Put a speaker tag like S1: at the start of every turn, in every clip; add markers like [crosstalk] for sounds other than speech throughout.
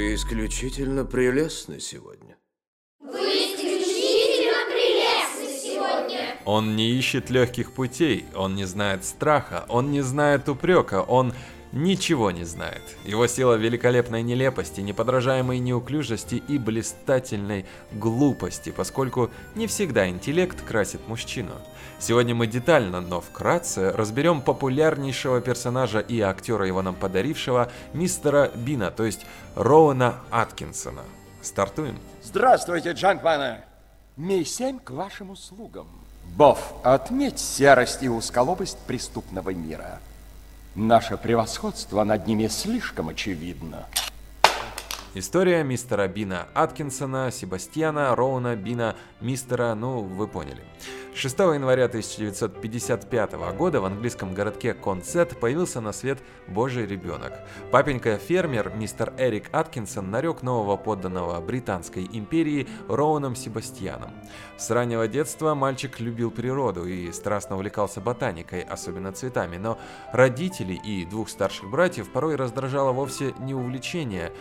S1: Вы исключительно прелестны сегодня.
S2: Вы исключительно прелестны сегодня.
S3: Он не ищет легких путей, он не знает страха, он не знает упрека, он ничего не знает. Его сила великолепной нелепости, неподражаемой неуклюжести и блистательной глупости, поскольку не всегда интеллект красит мужчину. Сегодня мы детально, но вкратце разберем популярнейшего персонажа и актера его нам подарившего, мистера Бина, то есть Роуэна Аткинсона. Стартуем.
S4: Здравствуйте, джентльмены! Ми-7 к вашим услугам. Бов, отметь серость и узколобость преступного мира. Наше превосходство над ними слишком очевидно.
S3: История мистера Бина Аткинсона, Себастьяна, Роуна, Бина, мистера, ну, вы поняли. 6 января 1955 года в английском городке Консет появился на свет божий ребенок. Папенька-фермер мистер Эрик Аткинсон нарек нового подданного Британской империи Роуном Себастьяном. С раннего детства мальчик любил природу и страстно увлекался ботаникой, особенно цветами, но родителей и двух старших братьев порой раздражало вовсе не увлечение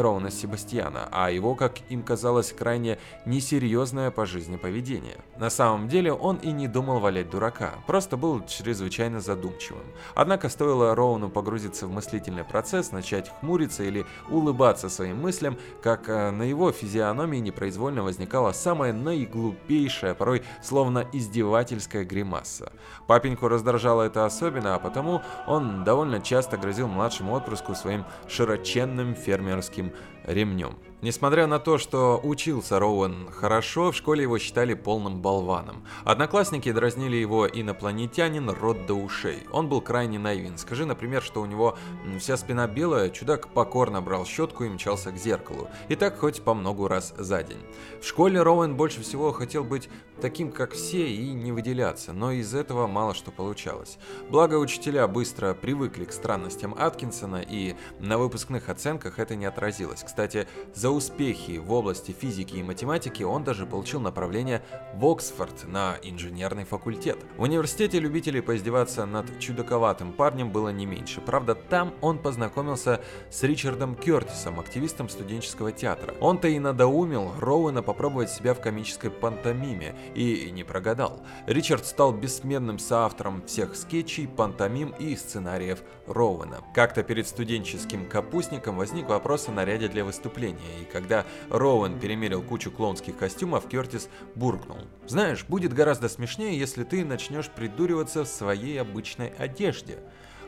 S3: Роуна Себастьяна, а его, как им казалось, крайне несерьезное по жизни поведение. На самом деле он и не думал валять дурака, просто был чрезвычайно задумчивым. Однако стоило Роуну погрузиться в мыслительный процесс, начать хмуриться или улыбаться своим мыслям, как э, на его физиономии непроизвольно возникала самая наиглупейшая, порой словно издевательская гримаса. Папеньку раздражало это особенно, а потому он довольно часто грозил младшему отпрыску своим широченным фермерским ремнем. Несмотря на то, что учился Роуэн хорошо, в школе его считали полным болваном. Одноклассники дразнили его инопланетянин рот до ушей. Он был крайне наивен. Скажи, например, что у него вся спина белая, чудак покорно брал щетку и мчался к зеркалу. И так хоть по многу раз за день. В школе Роуэн больше всего хотел быть таким, как все, и не выделяться, но из этого мало что получалось. Благо, учителя быстро привыкли к странностям Аткинсона, и на выпускных оценках это не отразилось. Кстати, за успехи в области физики и математики он даже получил направление в Оксфорд на инженерный факультет. В университете любителей поиздеваться над чудаковатым парнем было не меньше. Правда, там он познакомился с Ричардом Кертисом, активистом студенческого театра. Он-то и надоумил Роуэна попробовать себя в комической пантомиме, и не прогадал. Ричард стал бессменным соавтором всех скетчей, пантомим и сценариев Роуэна. Как-то перед студенческим капустником возник вопрос о наряде для выступления, и когда Роуэн перемерил кучу клоунских костюмов, Кертис буркнул. «Знаешь, будет гораздо смешнее, если ты начнешь придуриваться в своей обычной одежде».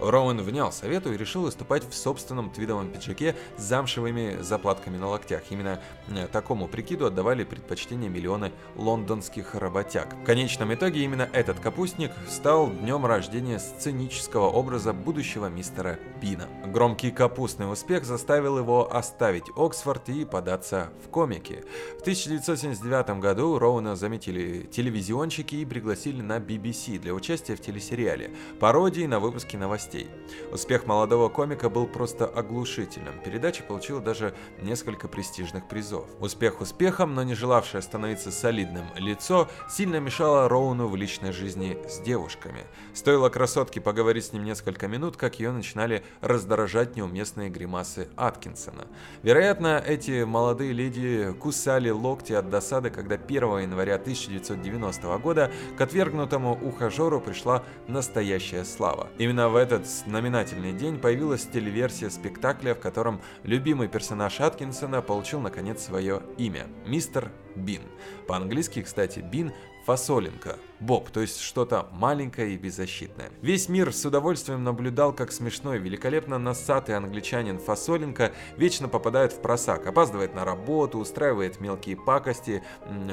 S3: Роуэн внял совету и решил выступать в собственном твидовом пиджаке с замшевыми заплатками на локтях. Именно э, такому прикиду отдавали предпочтение миллионы лондонских работяг. В конечном итоге именно этот капустник стал днем рождения сценического образа будущего мистера Бина. Громкий капустный успех заставил его оставить Оксфорд и податься в комики. В 1979 году Роуэна заметили телевизионщики и пригласили на BBC для участия в телесериале, пародии на выпуске новостей новостей. Успех молодого комика был просто оглушительным. Передача получила даже несколько престижных призов. Успех успехом, но не желавшее становиться солидным лицо сильно мешало Роуну в личной жизни с девушками. Стоило красотке поговорить с ним несколько минут, как ее начинали раздражать неуместные гримасы Аткинсона. Вероятно, эти молодые леди кусали локти от досады, когда 1 января 1990 года к отвергнутому ухажеру пришла настоящая слава. Именно в этот этот знаменательный день появилась телеверсия спектакля, в котором любимый персонаж Аткинсона получил наконец свое имя – Мистер Бин. По-английски, кстати, Бин – фасолинка – Боб, то есть что-то маленькое и беззащитное. Весь мир с удовольствием наблюдал, как смешной, великолепно носатый англичанин Фасоленко вечно попадает в просак, опаздывает на работу, устраивает мелкие пакости,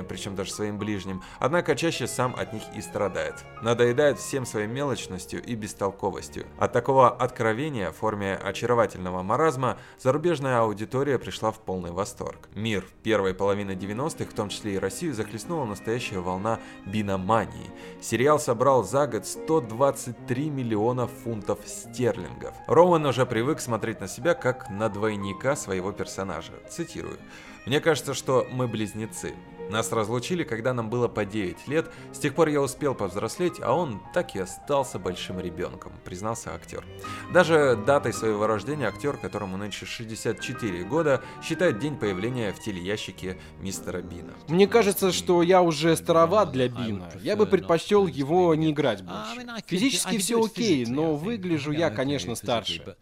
S3: причем даже своим ближним, однако чаще сам от них и страдает. Надоедает всем своей мелочностью и бестолковостью. От такого откровения в форме очаровательного маразма зарубежная аудитория пришла в полный восторг. Мир первой половины 90-х, в том числе и Россию, захлестнула настоящая волна биномании Британии. Сериал собрал за год 123 миллиона фунтов стерлингов. Роуэн уже привык смотреть на себя как на двойника своего персонажа. Цитирую. «Мне кажется, что мы близнецы. Нас разлучили, когда нам было по 9 лет, с тех пор я успел повзрослеть, а он так и остался большим ребенком, признался актер. Даже датой своего рождения актер, которому нынче 64 года, считает день появления в телеящике мистера Бина.
S5: Мне кажется, что я уже староват для Бина. Я бы предпочел его не играть больше. Физически все окей, но выгляжу я, конечно, старше.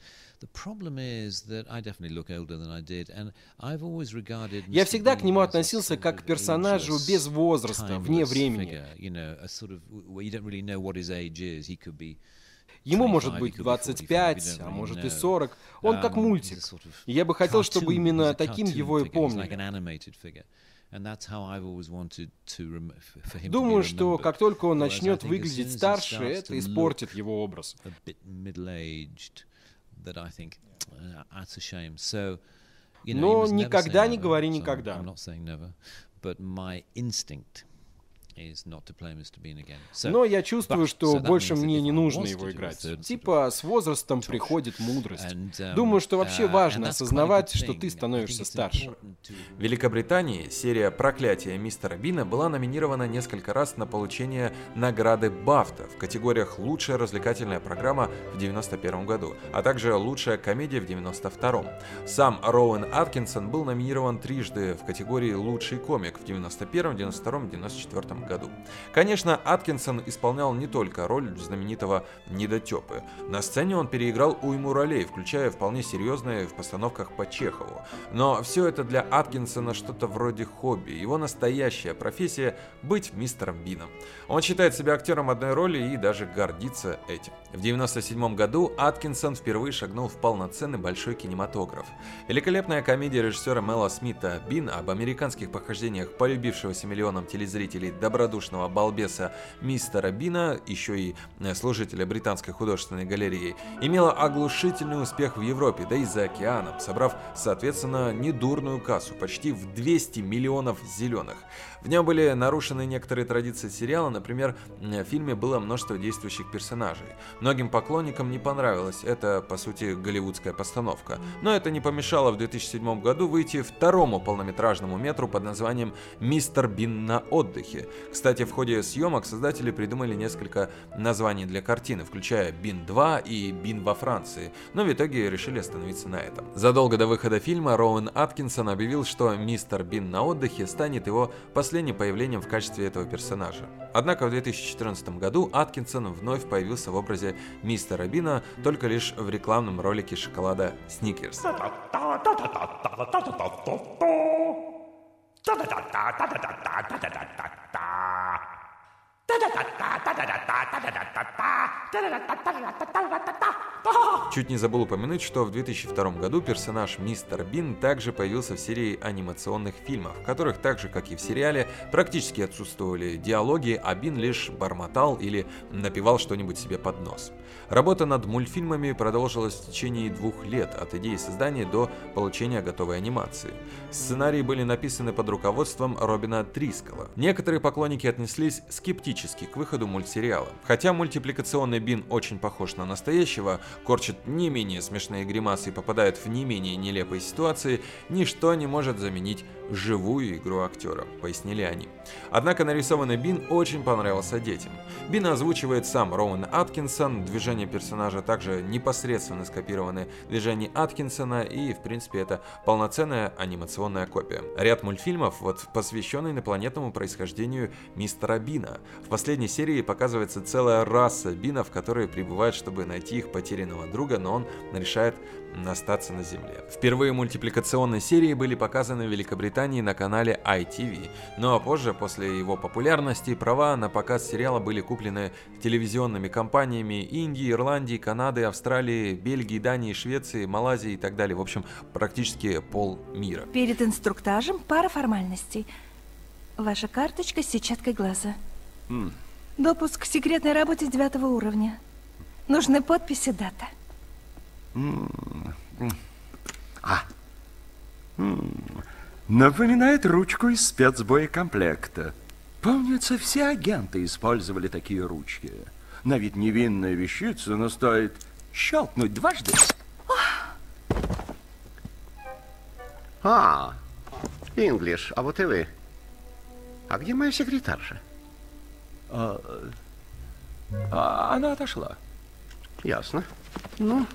S5: Я всегда к нему относился как к персонажу без возраста, вне времени. Ему может быть 25, а может и 40. Он как мультик. я бы хотел, чтобы именно таким его и помнили. Думаю, что как только он начнет выглядеть старше, это испортит его образ. Но никогда не говори никогда. Но я чувствую, что больше мне не нужно его играть. Типа с возрастом приходит мудрость. Um, Думаю, что вообще uh, важно осознавать, что ты становишься старше.
S3: В Великобритании серия «Проклятие мистера Бина» была номинирована несколько раз на получение награды Бафта в категориях «Лучшая развлекательная программа» в 1991 году, а также «Лучшая комедия» в 1992. Сам Роуэн Аткинсон был номинирован трижды в категории «Лучший комик» в 1991, 1992, 1994 году. Конечно, Аткинсон исполнял не только роль знаменитого недотепы. На сцене он переиграл уйму ролей, включая вполне серьезные в постановках по Чехову. Но все это для Аткинсона что-то вроде хобби. Его настоящая профессия – быть мистером Бином. Он считает себя актером одной роли и даже гордится этим. В 1997 году Аткинсон впервые шагнул в полноценный большой кинематограф. Великолепная комедия режиссера Мела Смита «Бин» об американских похождениях полюбившегося миллионам телезрителей добродушного балбеса мистера Бина, еще и э, служителя Британской художественной галереи, имела оглушительный успех в Европе, да и за океаном, собрав, соответственно, недурную кассу, почти в 200 миллионов зеленых. В нем были нарушены некоторые традиции сериала, например, в фильме было множество действующих персонажей. Многим поклонникам не понравилась эта, по сути, голливудская постановка, но это не помешало в 2007 году выйти второму полнометражному метру под названием «Мистер Бин на отдыхе». Кстати, в ходе съемок создатели придумали несколько названий для картины, включая «Бин 2» и «Бин во Франции», но в итоге решили остановиться на этом. Задолго до выхода фильма Роуэн Аткинсон объявил, что «Мистер Бин на отдыхе» станет его последним появлением в качестве этого персонажа. Однако в 2014 году Аткинсон вновь появился в образе мистера Бина только лишь в рекламном ролике шоколада Сникерс. Чуть не забыл упомянуть, что в 2002 году персонаж Мистер Бин также появился в серии анимационных фильмов, в которых так же, как и в сериале, практически отсутствовали диалоги, а Бин лишь бормотал или напевал что-нибудь себе под нос. Работа над мультфильмами продолжилась в течение двух лет, от идеи создания до получения готовой анимации. Сценарии были написаны под руководством Робина Трискала. Некоторые поклонники отнеслись скептически к выходу мультсериала. Хотя мультипликационный Бин очень похож на настоящего, корчит не менее смешные гримасы и попадает в не менее нелепые ситуации, ничто не может заменить живую игру актера, пояснили они. Однако нарисованный Бин очень понравился детям. Бин озвучивает сам Роуэн Аткинсон, движения персонажа также непосредственно скопированы движения Аткинсона и, в принципе, это полноценная анимационная копия. Ряд мультфильмов вот посвященный инопланетному происхождению мистера Бина. В последней серии показывается целая раса Бинов, которые прибывают, чтобы найти их потерянного друга, но он решает остаться на Земле. Впервые мультипликационные серии были показаны в Великобритании на канале ITV, ну а позже, после его популярности, права на показ сериала были куплены телевизионными компаниями Индии, Ирландии, Канады, Австралии, Бельгии, Дании, Швеции, Малайзии и так далее. В общем, практически пол мира.
S6: Перед инструктажем пара формальностей. Ваша карточка с сетчаткой глаза. Допуск к секретной работе девятого уровня. Нужны подписи, дата.
S4: А. Напоминает ручку из спецбоекомплекта. Помнится, все агенты использовали такие ручки. На вид невинная вещица, но стоит щелкнуть дважды.
S7: А, Инглиш, а вот и вы. А где моя секретарша?
S4: А, а, она отошла.
S7: Ясно. Ну,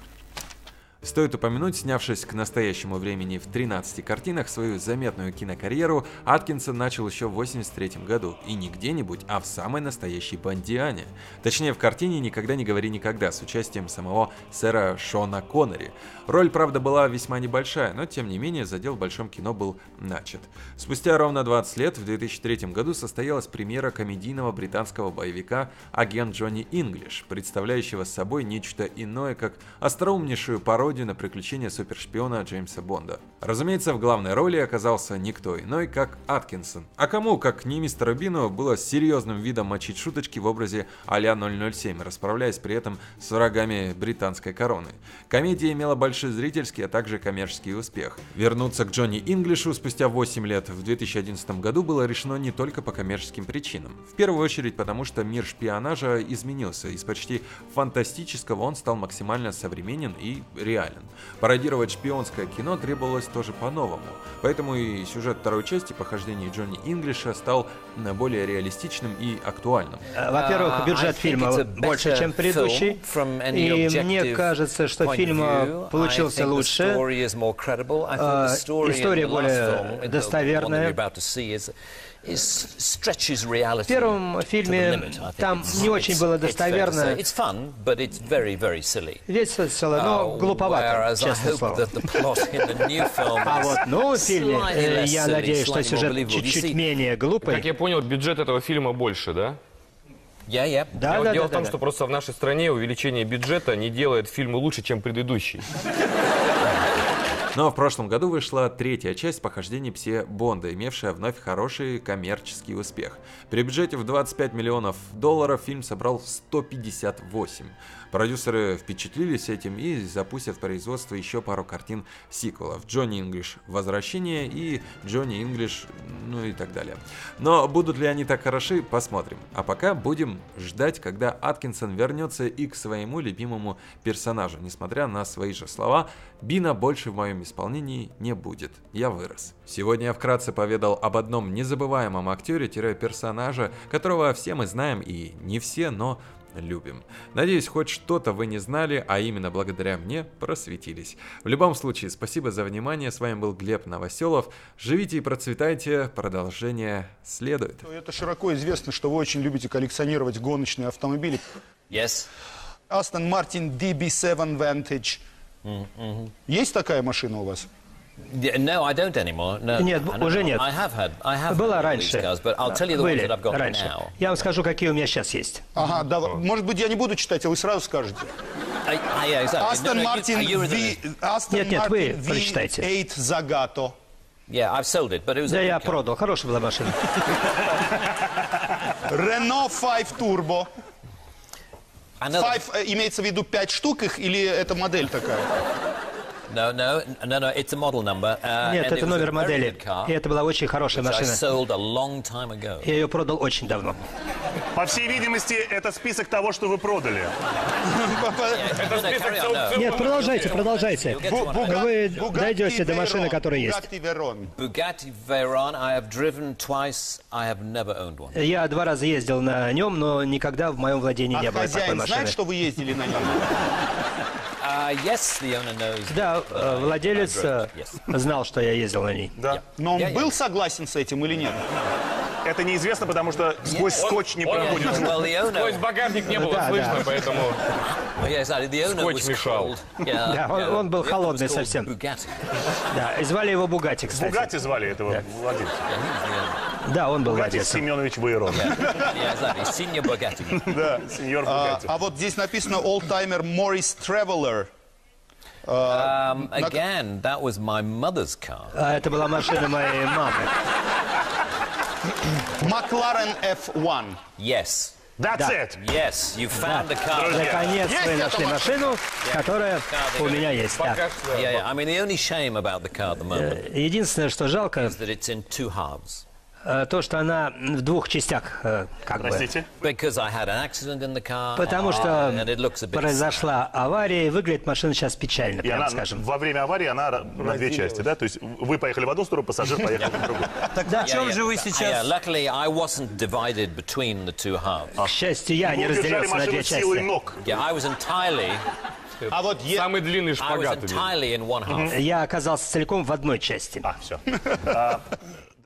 S3: Стоит упомянуть, снявшись к настоящему времени в 13 картинах, свою заметную кинокарьеру Аткинсон начал еще в 83 году, и не где-нибудь, а в самой настоящей Бондиане. Точнее, в картине «Никогда не говори никогда» с участием самого сэра Шона Коннери. Роль, правда, была весьма небольшая, но тем не менее задел в большом кино был начат. Спустя ровно 20 лет, в 2003 году, состоялась премьера комедийного британского боевика «Агент Джонни Инглиш», представляющего собой нечто иное, как остроумнейшую пародию пародию на приключения супершпиона Джеймса Бонда. Разумеется, в главной роли оказался никто иной, как Аткинсон. А кому, как не мистеру Бину, было серьезным видом мочить шуточки в образе а-ля 007, расправляясь при этом с врагами британской короны. Комедия имела большой зрительский, а также коммерческий успех. Вернуться к Джонни Инглишу спустя 8 лет в 2011 году было решено не только по коммерческим причинам. В первую очередь потому, что мир шпионажа изменился, из почти фантастического он стал максимально современен и реален реален. Пародировать шпионское кино требовалось тоже по-новому, поэтому и сюжет второй части похождений Джонни Инглиша стал более реалистичным и актуальным.
S8: Э, во-первых, бюджет фильма больше, чем предыдущий, и мне кажется, что фильм э, получился лучше, э, история более достоверная. В первом фильме там не очень было достоверно. Весело, но uh, глуповато, честное слово. [laughs] А вот в новом фильме я надеюсь, что сюжет чуть-чуть менее глупый.
S9: Как я понял, бюджет этого фильма больше, да?
S8: Я, я. Да, да,
S9: Дело
S8: да,
S9: в том,
S8: да,
S9: что просто в нашей стране увеличение бюджета не делает фильмы лучше, чем предыдущий.
S3: Но в прошлом году вышла третья часть похождений Псе Бонда, имевшая вновь хороший коммерческий успех. При бюджете в 25 миллионов долларов фильм собрал 158. Продюсеры впечатлились этим и запустят в производство еще пару картин сиквелов. Джонни Инглиш «Возвращение» и Джонни Инглиш, ну и так далее. Но будут ли они так хороши, посмотрим. А пока будем ждать, когда Аткинсон вернется и к своему любимому персонажу. Несмотря на свои же слова, Бина больше в моем исполнении не будет. Я вырос. Сегодня я вкратце поведал об одном незабываемом актере-персонаже, которого все мы знаем и не все, но любим. Надеюсь, хоть что-то вы не знали, а именно благодаря мне просветились. В любом случае, спасибо за внимание. С вами был Глеб Новоселов. Живите и процветайте. Продолжение следует.
S10: Это широко известно, что вы очень любите коллекционировать гоночные автомобили.
S11: Yes.
S10: Aston Martin DB7 Vantage. Mm -hmm. Есть такая машина у вас?
S11: No, I don't anymore. No.
S8: Нет, уже нет.
S11: I have had, I have
S8: Была раньше.
S11: Cars, but I'll tell you the
S8: Были
S11: ones that I've got
S8: раньше.
S11: now.
S8: Я вам скажу, какие у меня сейчас есть.
S10: Ага, да, может быть, я не буду читать, а вы сразу скажете.
S11: I, I,
S10: V... Aston
S8: Нет, нет, вы прочитайте.
S10: V8 Zagato.
S11: Yeah, I've sold it, but it was
S8: Да я
S11: car.
S8: продал, хорошая была машина.
S10: Renault 5 Turbo.
S11: Another-
S10: 5 э, имеется в виду 5 штук их или это модель такая?
S11: No, no, no, no, it's a model number. Uh,
S8: Нет,
S11: and it
S8: это
S11: a
S8: номер
S11: very
S8: модели.
S11: good car,
S8: И это была очень хорошая
S11: which I
S8: машина.
S11: sold a long time ago.
S8: Я ее продал очень давно.
S12: По всей видимости, это список того, что вы продали.
S11: Yeah.
S8: Нет, продолжайте, продолжайте. Вы дойдете до машины, которая есть. Я два раза ездил на нем, но никогда в моем владении не было такой
S10: хозяин
S8: машины.
S10: знает, что вы ездили на нем? [laughs]
S11: Uh, yes, the owner knows.
S8: Да, э, владелец э,
S11: Yes.
S8: знал, что я ездил на ней.
S12: Да.
S10: Но он
S11: я-
S10: был согласен с этим или нет?
S12: Это неизвестно, потому что сквозь скотч не проходит.
S9: Сквозь багажник не было слышно, поэтому...
S11: Owner
S9: Скотч мешал. [laughs]
S8: Да, он- был холодный совсем. Да, и звали его Бугати, кстати.
S12: Бугати звали этого владельца.
S8: Да, он был
S12: Бугати
S8: владельцем.
S12: Семенович Вейрон.
S11: Yeah, exactly. Senior Bugatti. [laughs]
S12: Да, сеньор
S10: А,
S12: Бугати.
S10: а вот здесь написано Oldtimer Morris Traveler.
S11: Um, again, that was my mother's car.
S8: А это была машина моей мамы.
S10: McLaren F1.
S11: Yes.
S12: That's
S8: Да.
S12: it.
S11: Yes, you found the car.
S8: Наконец
S10: Есть
S8: вы
S10: эта
S8: нашли
S10: машина?
S8: машину, которая у меня есть. да.
S9: Пока что...
S11: Yeah, yeah. I mean, the only shame about the car at the moment
S8: Э, Единственное, что жалко,
S11: is that it's in two halves.
S8: То, что она в двух частях, как
S12: Простите?
S8: бы. Потому что произошла авария, и выглядит машина сейчас печально,
S12: и
S8: прямо
S12: она,
S8: скажем.
S12: Во время аварии она на две части, да? То есть вы поехали в одну сторону, пассажир [laughs] поехал в другую.
S8: Тогда о чем же вы сейчас? К счастью, я не разделился на две части.
S9: А вот Самый длинный шпагат.
S8: Я оказался целиком в одной части.
S12: А, все.